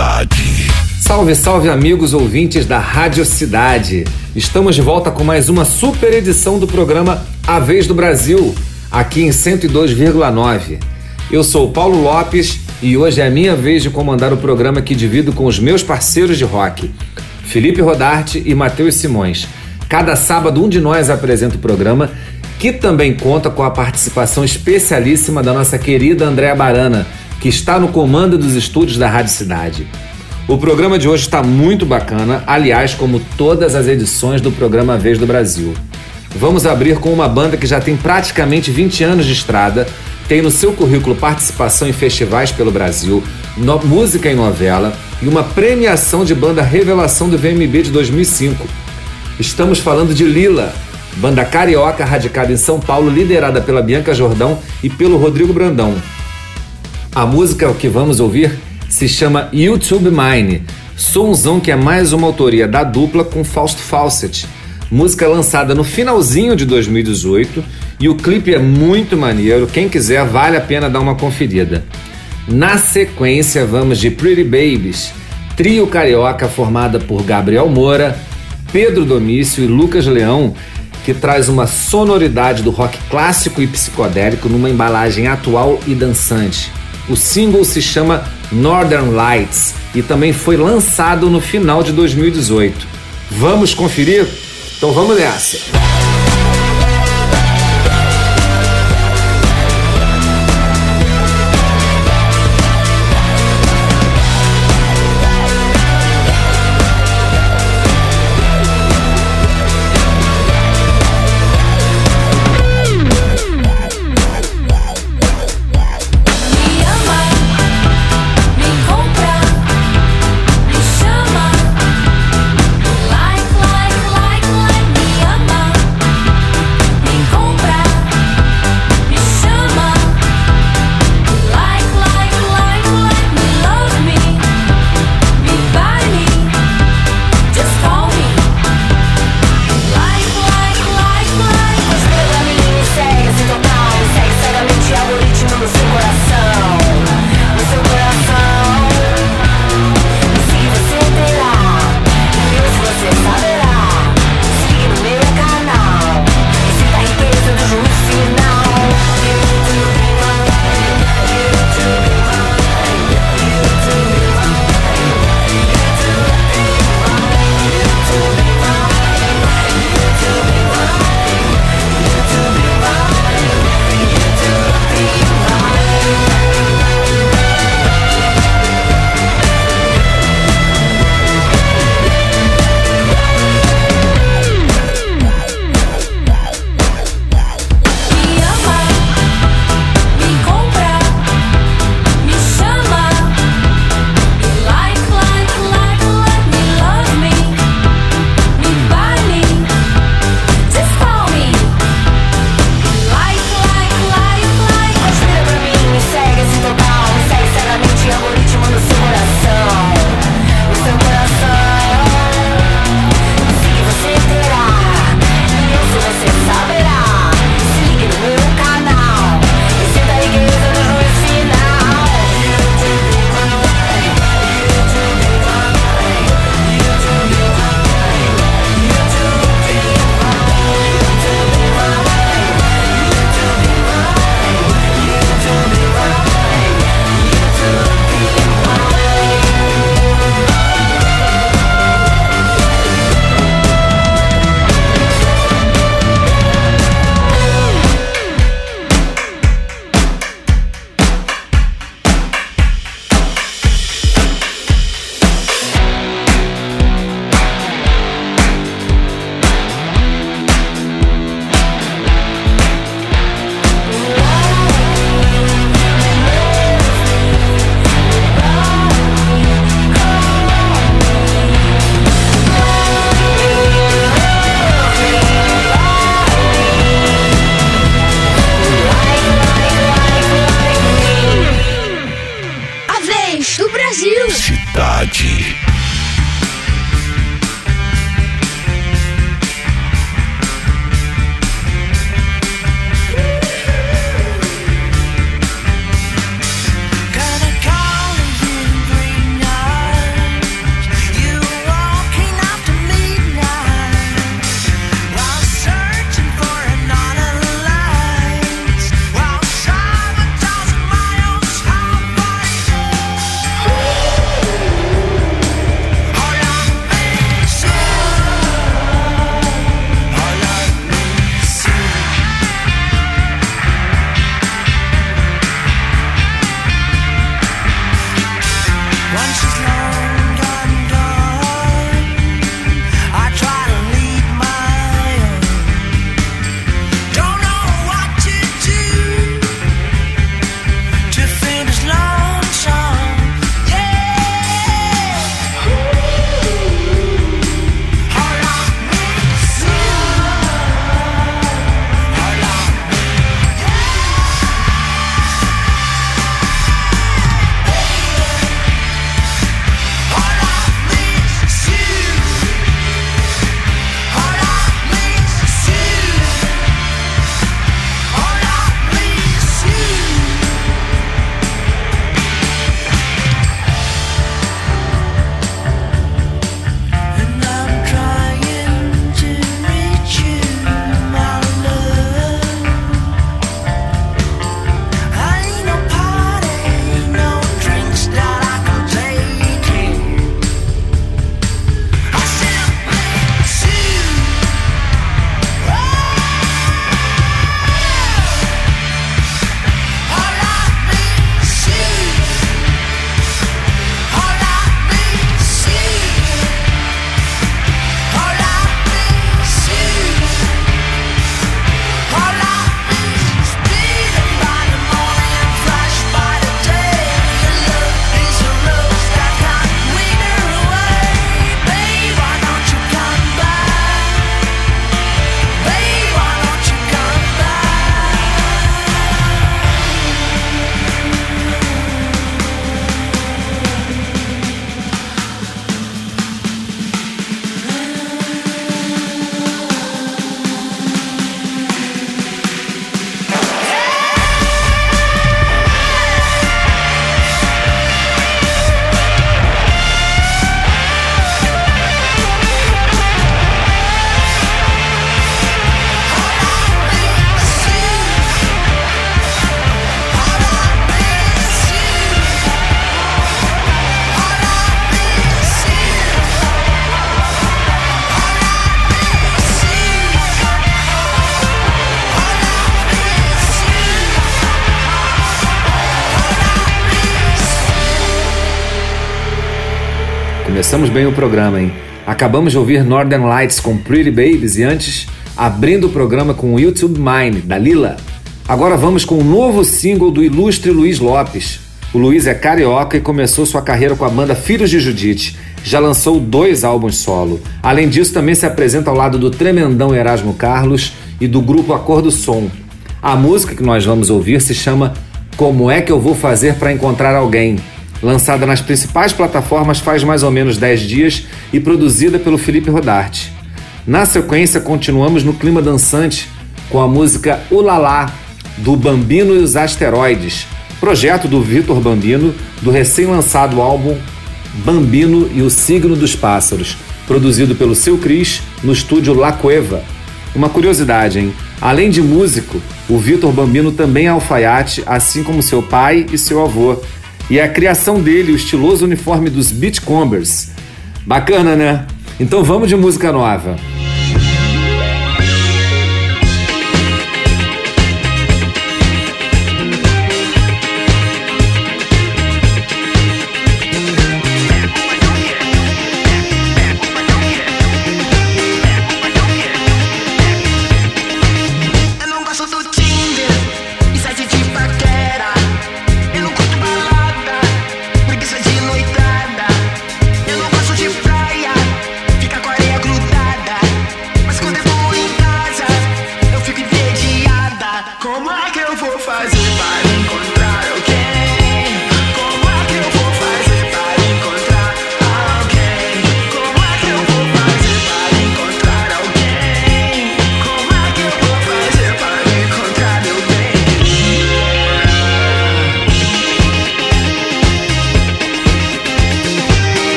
Cidade. Salve, salve amigos ouvintes da Rádio Cidade. Estamos de volta com mais uma super edição do programa A Vez do Brasil, aqui em 102,9. Eu sou Paulo Lopes e hoje é a minha vez de comandar o programa que divido com os meus parceiros de rock, Felipe Rodarte e Matheus Simões. Cada sábado um de nós apresenta o programa, que também conta com a participação especialíssima da nossa querida Andréa Barana, que está no comando dos estúdios da Rádio Cidade. O programa de hoje está muito bacana, aliás, como todas as edições do programa Vez do Brasil. Vamos abrir com uma banda que já tem praticamente 20 anos de estrada, tem no seu currículo participação em festivais pelo Brasil, no, música em novela e uma premiação de banda Revelação do VMB de 2005. Estamos falando de Lila, banda carioca radicada em São Paulo, liderada pela Bianca Jordão e pelo Rodrigo Brandão. A música que vamos ouvir se chama YouTube Mine, sonzão que é mais uma autoria da dupla com Fausto Fawcett. Música lançada no finalzinho de 2018 e o clipe é muito maneiro, quem quiser vale a pena dar uma conferida. Na sequência vamos de Pretty Babies, trio carioca formada por Gabriel Moura, Pedro Domício e Lucas Leão, que traz uma sonoridade do rock clássico e psicodélico numa embalagem atual e dançante. O single se chama Northern Lights e também foi lançado no final de 2018. Vamos conferir? Então vamos nessa! Começamos bem o programa, hein? Acabamos de ouvir Northern Lights com Pretty Babies e antes, abrindo o programa com YouTube Mine, da Lila. Agora vamos com o um novo single do ilustre Luiz Lopes. O Luiz é carioca e começou sua carreira com a banda Filhos de Judite. Já lançou dois álbuns solo. Além disso, também se apresenta ao lado do tremendão Erasmo Carlos e do grupo Acordo Som. A música que nós vamos ouvir se chama Como é que eu vou fazer para encontrar alguém? Lançada nas principais plataformas faz mais ou menos 10 dias e produzida pelo Felipe Rodarte. Na sequência, continuamos no clima dançante com a música Ulalá, do Bambino e os Asteroides, projeto do Vitor Bambino, do recém-lançado álbum Bambino e o Signo dos Pássaros, produzido pelo seu Cris no estúdio La Cueva. Uma curiosidade, hein? Além de músico, o Vitor Bambino também é alfaiate, assim como seu pai e seu avô, e a criação dele, o estiloso uniforme dos Beachcombers. Bacana, né? Então vamos de música nova.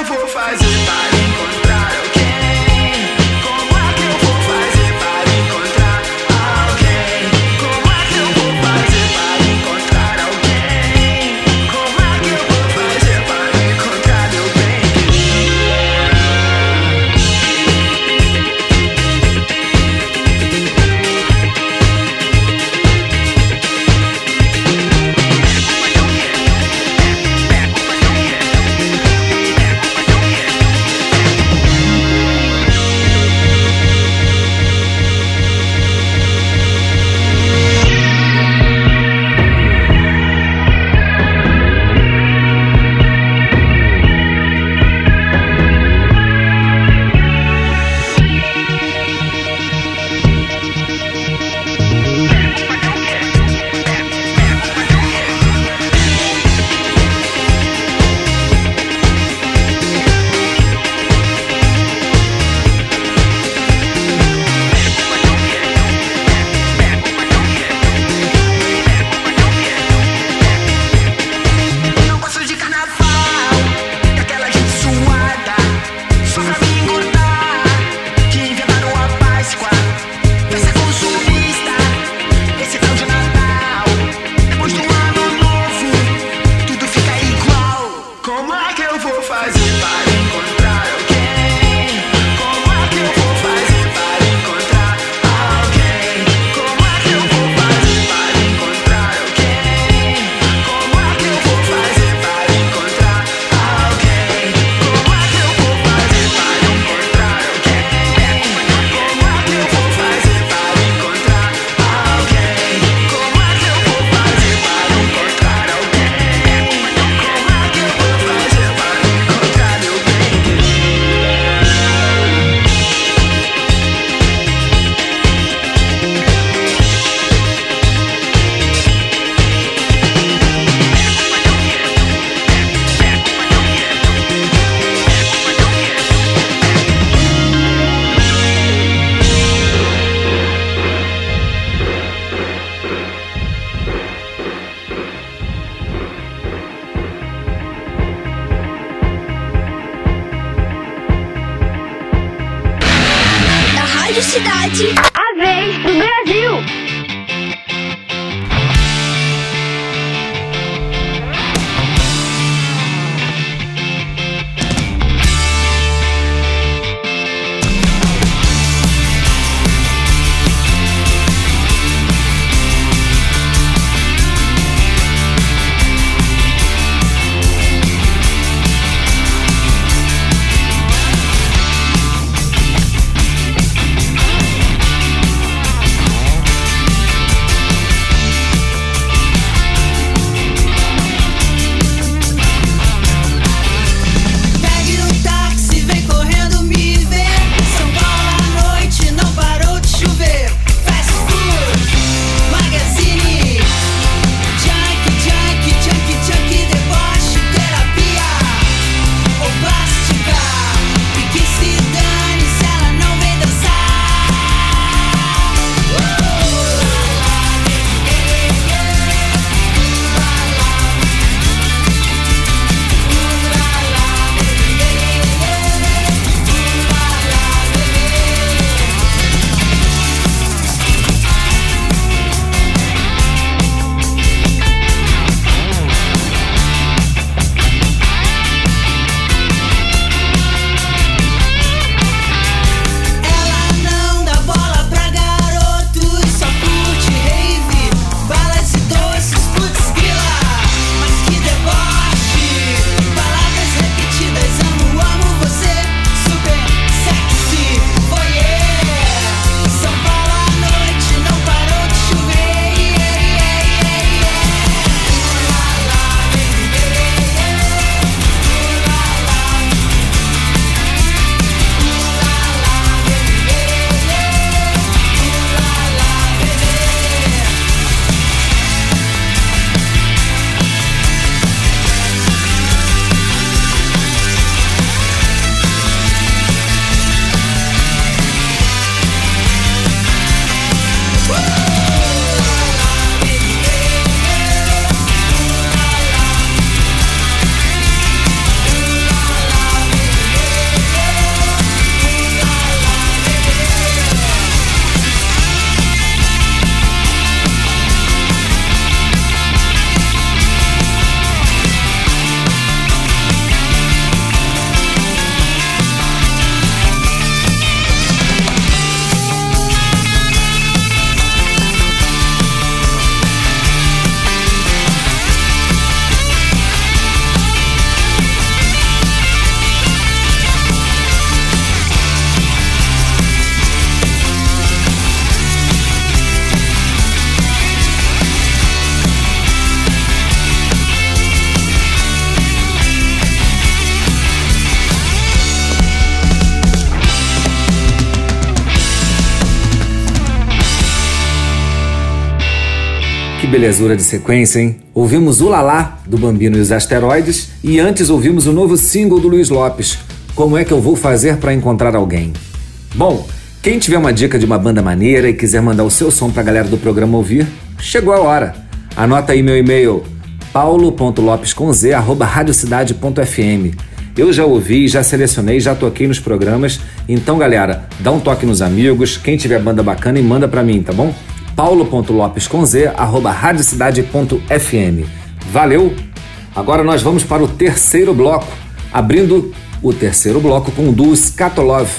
Eu vou fazer para encontrar belezura de sequência, hein? Ouvimos o Lalá, do Bambino e os Asteroides, e antes ouvimos o novo single do Luiz Lopes, Como é que eu vou fazer para encontrar alguém? Bom, quem tiver uma dica de uma banda maneira e quiser mandar o seu som pra galera do programa ouvir, chegou a hora. Anota aí meu e-mail paulo.lopes.z@radiocidade.fm. Eu já ouvi, já selecionei, já toquei nos programas. Então, galera, dá um toque nos amigos, quem tiver banda bacana e manda pra mim, tá bom? paulo.lopes.z@radiocidade.fm. Valeu. Agora nós vamos para o terceiro bloco, abrindo o terceiro bloco com o duo Skatolov.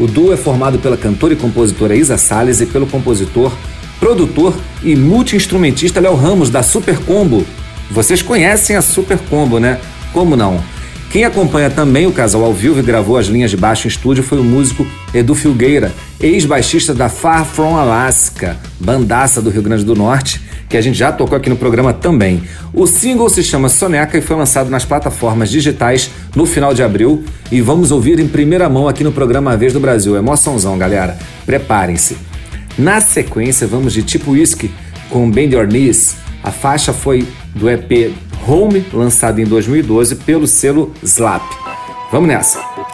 O duo é formado pela cantora e compositora Isa Salles e pelo compositor, produtor e multi-instrumentista Léo Ramos, da Super Combo. Vocês conhecem a Super Combo, né? Como não? Quem acompanha também o casal ao vivo e gravou as linhas de baixo em estúdio foi o músico Edu Filgueira, ex-baixista da Far From Alaska, bandaça do Rio Grande do Norte, que a gente já tocou aqui no programa também. O single se chama Soneca e foi lançado nas plataformas digitais no final de abril e vamos ouvir em primeira mão aqui no programa A Vez do Brasil. Emoçãozão, galera. Preparem-se. Na sequência, vamos de Tipo Whisky com Bend Your Knees. A faixa foi do EP Home, lançado em 2012 pelo selo Slap. Vamos nessa!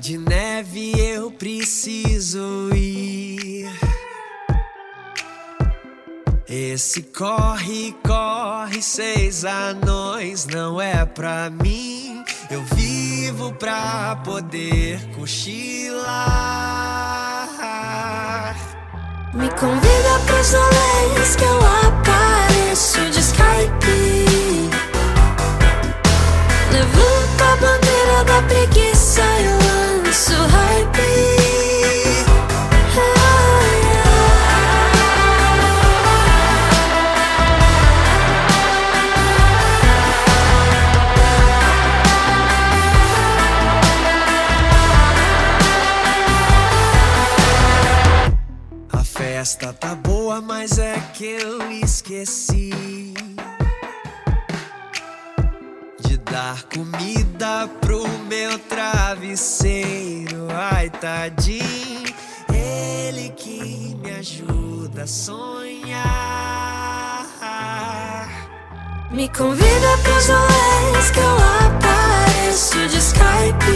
De neve, eu preciso ir. Esse corre, corre, seis anões não é pra mim. Eu vivo pra poder cochilar. Me convida pros rolês que eu apareço de Skype. Levanto a bandeira da preguiça e festa tá boa, mas é que eu esqueci dar comida pro meu travesseiro. Ai, tadinho, ele que me ajuda a sonhar. Me convida pros rolês que eu apareço de Skype.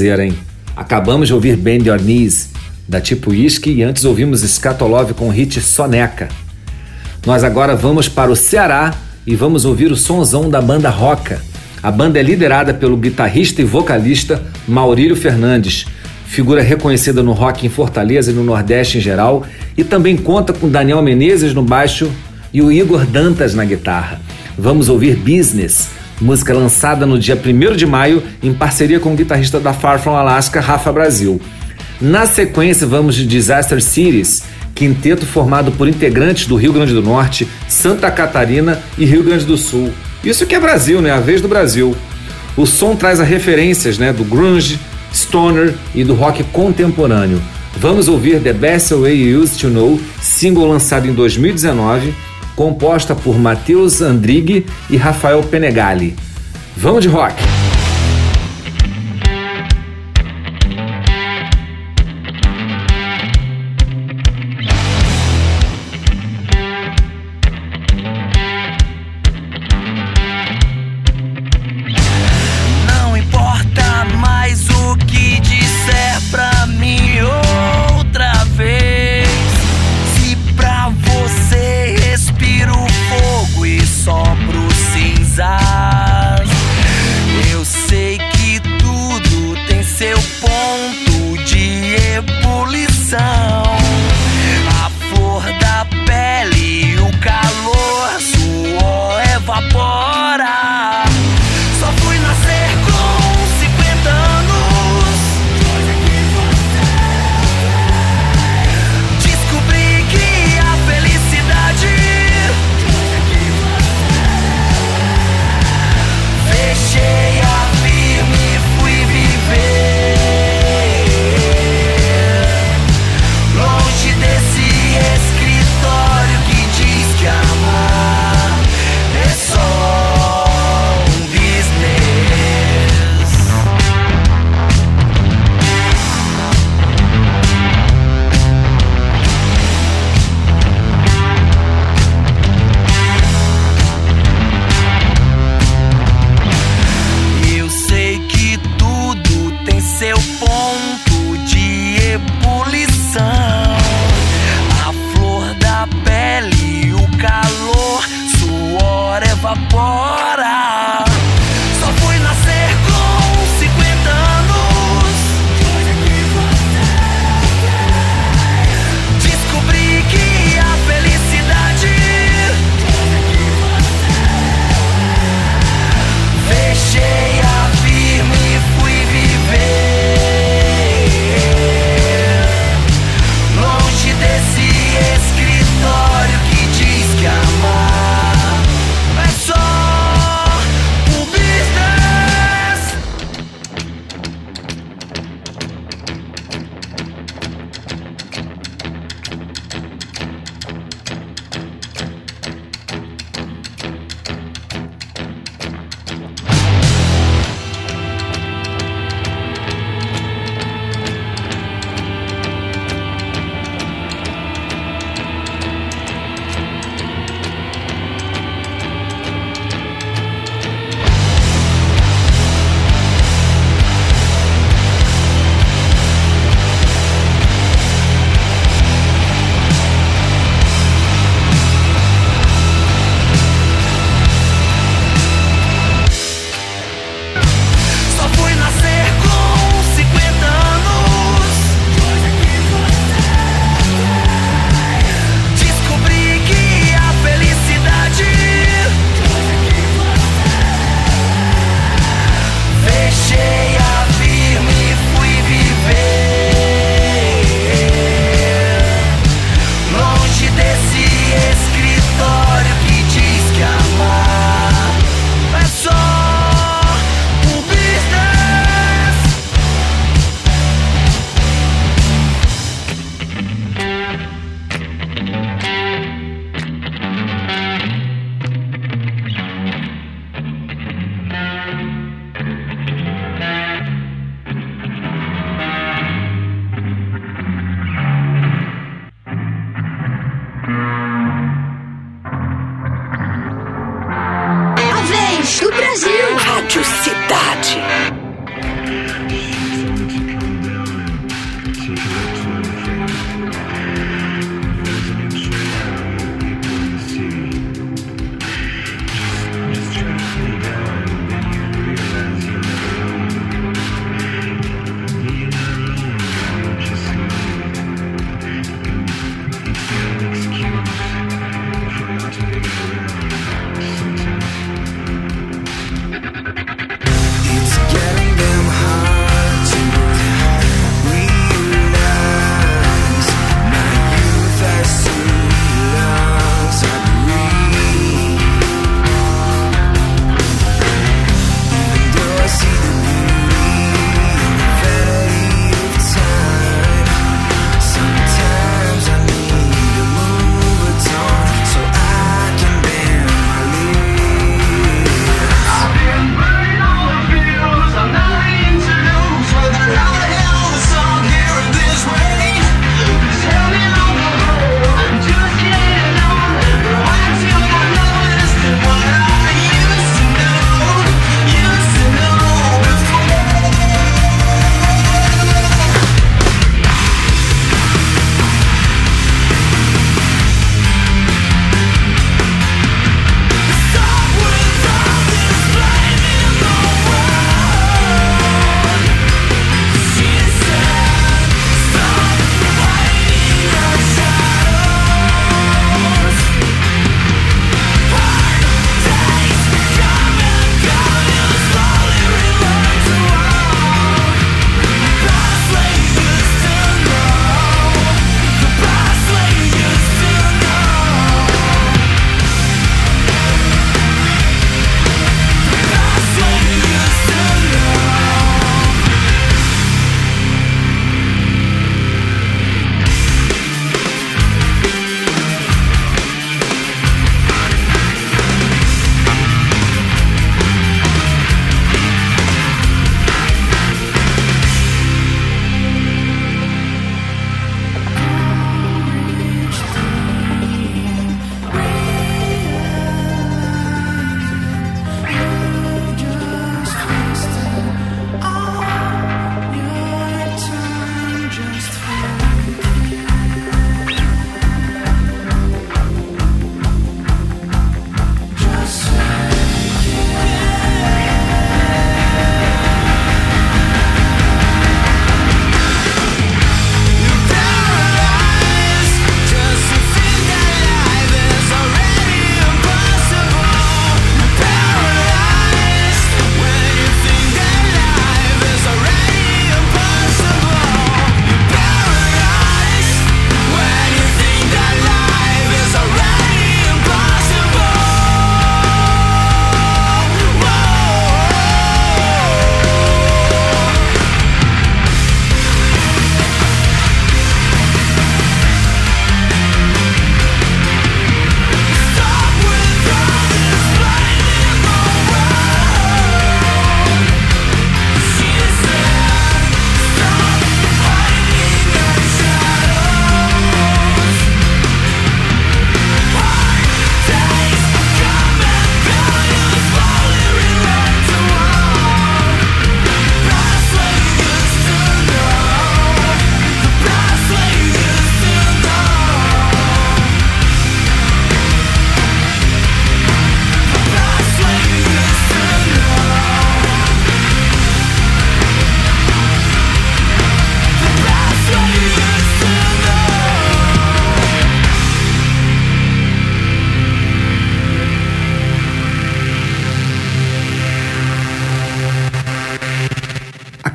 Sonzeira, hein? Acabamos de ouvir Bend Your Knees, da Tipo Whisky, e antes ouvimos Skatolov com o hit Soneca. Nós agora vamos para o Ceará e vamos ouvir o sonzão da banda Roca. A banda é liderada pelo guitarrista e vocalista Maurílio Fernandes, figura reconhecida no rock em Fortaleza e no Nordeste em geral, e também conta com Daniel Menezes no baixo e o Igor Dantas na guitarra. Vamos ouvir Business, música lançada no dia 1 de maio em parceria com o guitarrista da Far From Alaska, Rafa Brasil. Na sequência, vamos de Disaster Cities, quinteto formado por integrantes do Rio Grande do Norte, Santa Catarina e Rio Grande do Sul. Isso que é Brasil, né? A vez do Brasil. O som traz as referências né, do grunge, stoner e do rock contemporâneo. Vamos ouvir The Best Way You Used to Know, single lançado em 2019, composta por Matheus Andrighi e Rafael Penegali. Vamos de rock!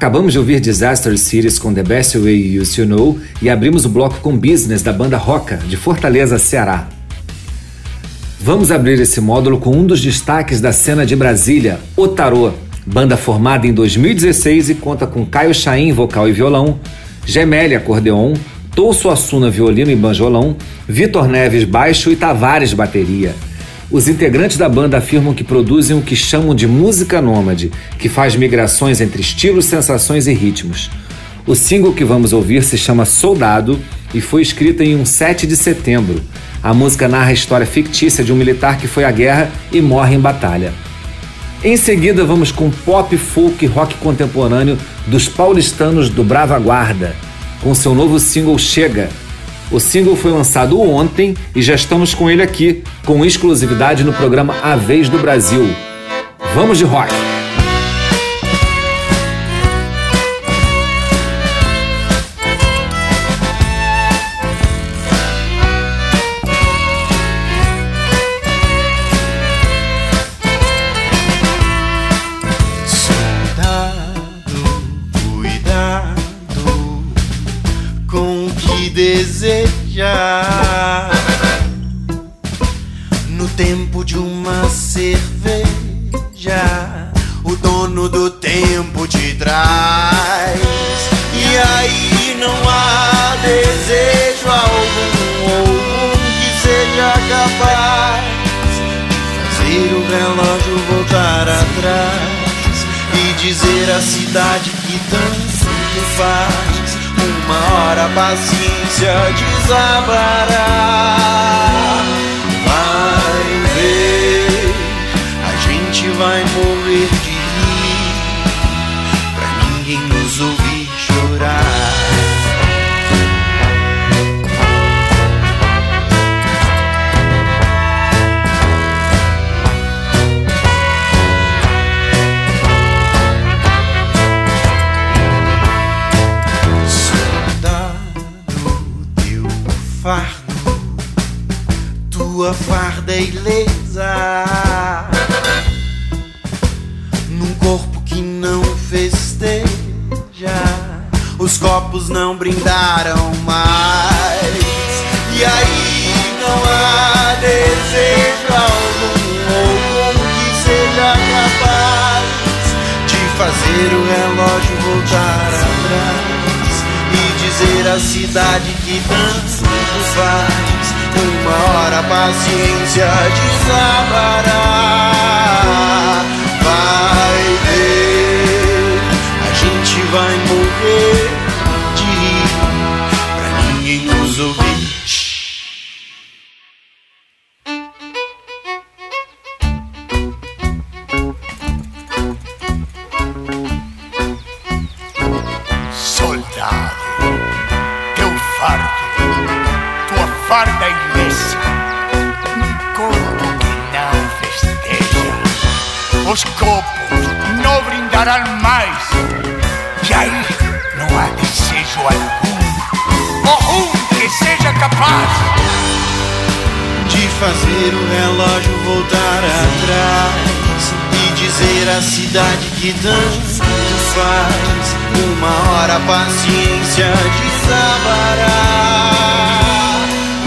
Acabamos de ouvir Disaster Cities com The Best Way You to Know e abrimos o bloco com Business da banda Roca, de Fortaleza, Ceará. Vamos abrir esse módulo com um dos destaques da cena de Brasília, O Tarô, banda formada em 2016 e conta com Caio Chaim, vocal e violão, Gemelli, acordeon, Touço Assuna, violino e banjolão, Vitor Neves, baixo e Tavares, bateria. Os integrantes da banda afirmam que produzem o que chamam de música nômade, que faz migrações entre estilos, sensações e ritmos. O single que vamos ouvir se chama Soldado e foi escrita em um 7 de setembro. A música narra a história fictícia de um militar que foi à guerra e morre em batalha. Em seguida, vamos com pop, folk e rock contemporâneo dos paulistanos do Brava Guarda, com seu novo single Chega. O single foi lançado ontem e já estamos com ele aqui, com exclusividade no programa A Vez do Brasil. Vamos de rock! Que deseja. No tempo de uma cerveja, o dono do tempo te traz. E aí não há desejo algum, algum que seja capaz fazer o relógio voltar atrás e dizer à cidade que tanto faz. Uma hora a paciência desabará. Vai ver, a gente vai morrer copos não brindaram mais. E aí não há desejo algum, algum que seja capaz de fazer o relógio voltar atrás e dizer à cidade que tanto faz. Uma hora a paciência desabará. Farda ilesa, um corpo que não festeja. Os copos não brindarão mais, e aí não há desejo algum, ou um que seja capaz de fazer o relógio voltar atrás e dizer à cidade que tanto faz. Uma hora a paciência desabará.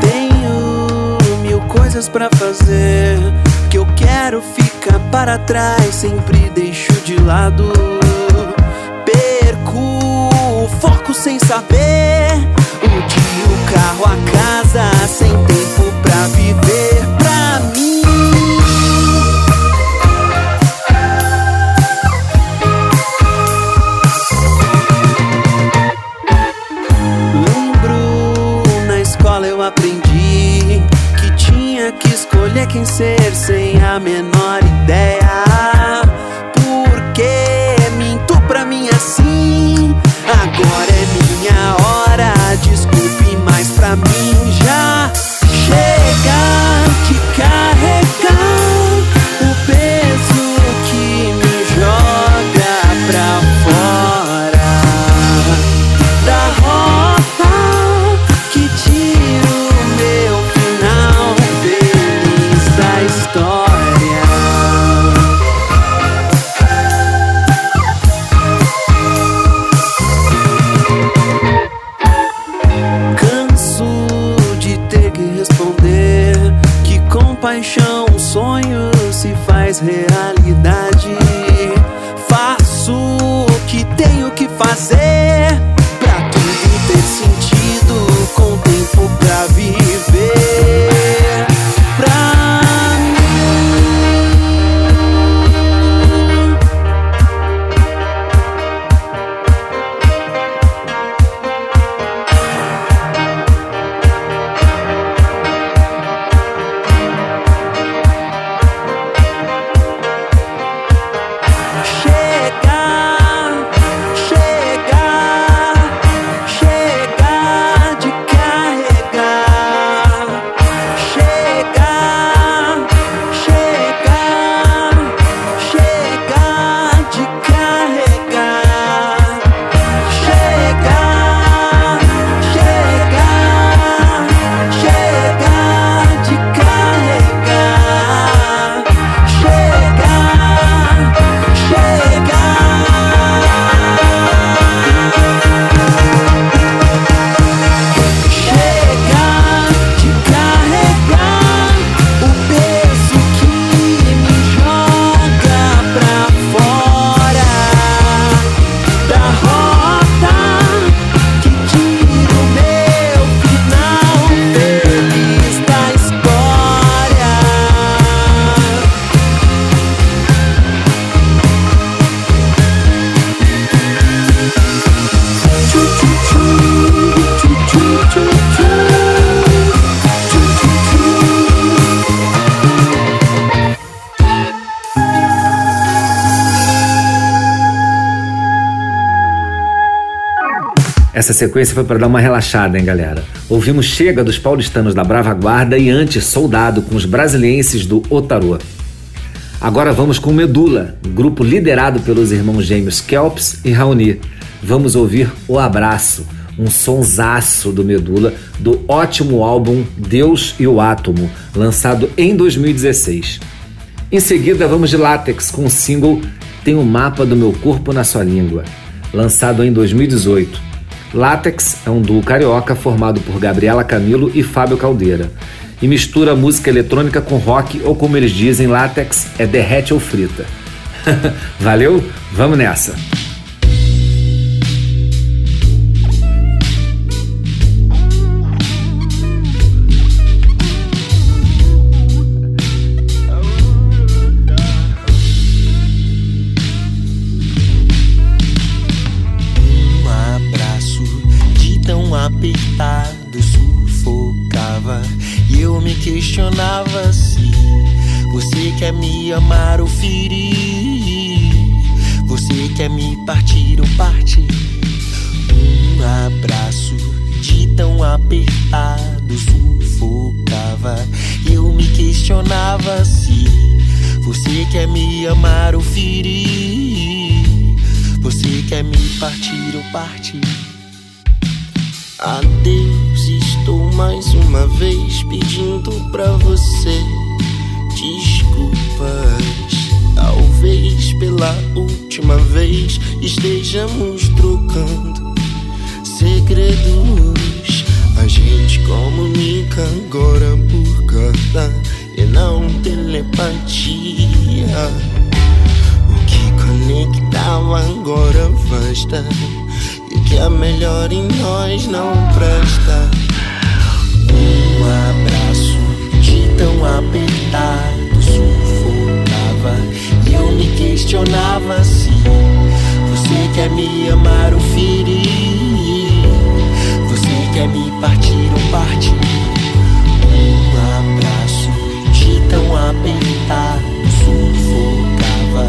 Tenho mil coisas pra fazer que eu quero ficar para trás, sempre deixo de lado. Sem saber o dia, o carro, a casa, sem tempo pra viver Essa sequência foi para dar uma relaxada, hein, galera? Ouvimos Chega dos paulistanos da Brava Guarda e antes Soldado com os brasilienses do Otarô. Agora vamos com Medula, grupo liderado pelos irmãos gêmeos Kelps e Raoni. Vamos ouvir O Abraço, um sonsaço do Medula do ótimo álbum Deus e o Átomo, lançado em 2016. Em seguida, vamos de Látex com o single Tem o Mapa do Meu Corpo na Sua Língua, lançado em 2018. Látex é um duo carioca formado por Gabriela Camilo e Fábio Caldeira e mistura música eletrônica com rock ou como eles dizem, Látex é derrete ou frita. Valeu? Vamos nessa! Questionava se você quer me amar ou ferir. Você quer me partir ou partir. Um abraço de tão apertado sufocava. Eu me questionava se você quer me amar ou ferir. Você quer me partir ou partir? Adeus, estou mais uma vez pedindo pra você desculpas. Talvez pela última vez estejamos trocando segredos. A gente comunica agora por carta e não telepatia. O que conectava agora basta E que é melhor em nós não presta abraço de tão apertado sufocava. E eu me questionava se você quer me amar ou ferir. Você quer me partir ou partir. Um abraço de tão apertado sufocava.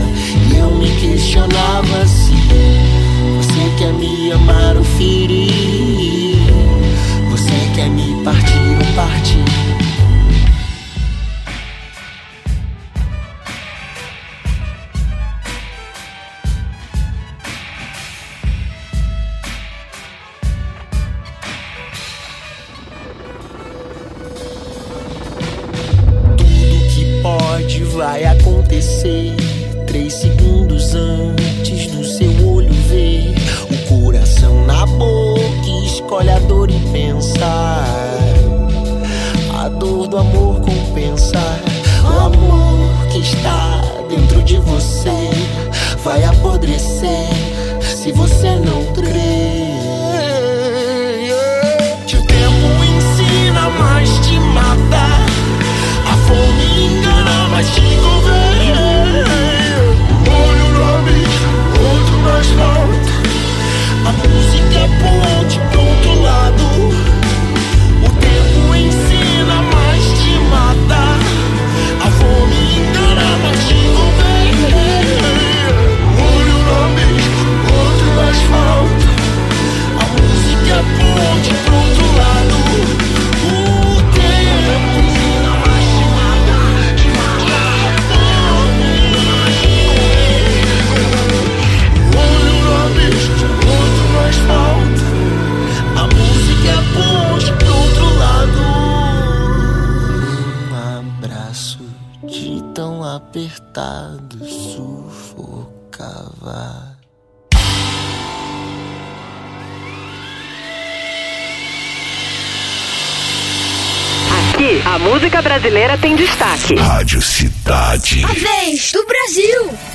E eu me questionava se você quer me amar ou ferir. Sufocava. Aqui, a música brasileira tem destaque. Rádio Cidade. A vez do Brasil.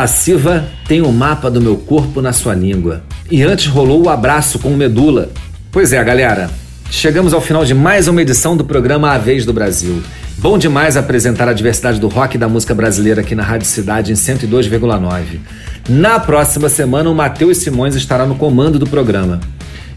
Lasciva Tem o mapa do meu corpo na sua língua. E antes rolou o abraço com Medula. Pois é, galera. Chegamos ao final de mais uma edição do programa A Vez do Brasil. Bom demais apresentar a diversidade do rock e da música brasileira aqui na Rádio Cidade em 102,9. Na próxima semana, o Matheus Simões estará no comando do programa.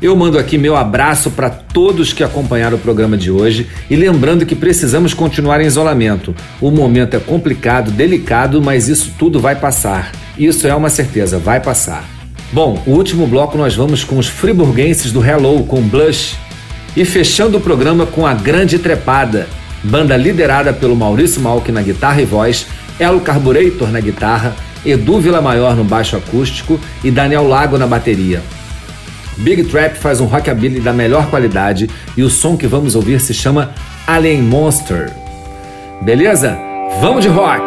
Eu mando aqui meu abraço para todos que acompanharam o programa de hoje e lembrando que precisamos continuar em isolamento. O momento é complicado, delicado, mas isso tudo vai passar. Isso é uma certeza, vai passar. Bom, o último bloco nós vamos com os friburguenses do Hello com Blush e fechando o programa com a Grande Trepada, banda liderada pelo Maurício Malk na guitarra e voz, Elo Carburetor na guitarra, Edu Vila Maior no baixo acústico e Daniel Lago na bateria. Big Trap faz um rockabilly da melhor qualidade e o som que vamos ouvir se chama Alien Monster. Beleza? Vamos de rock!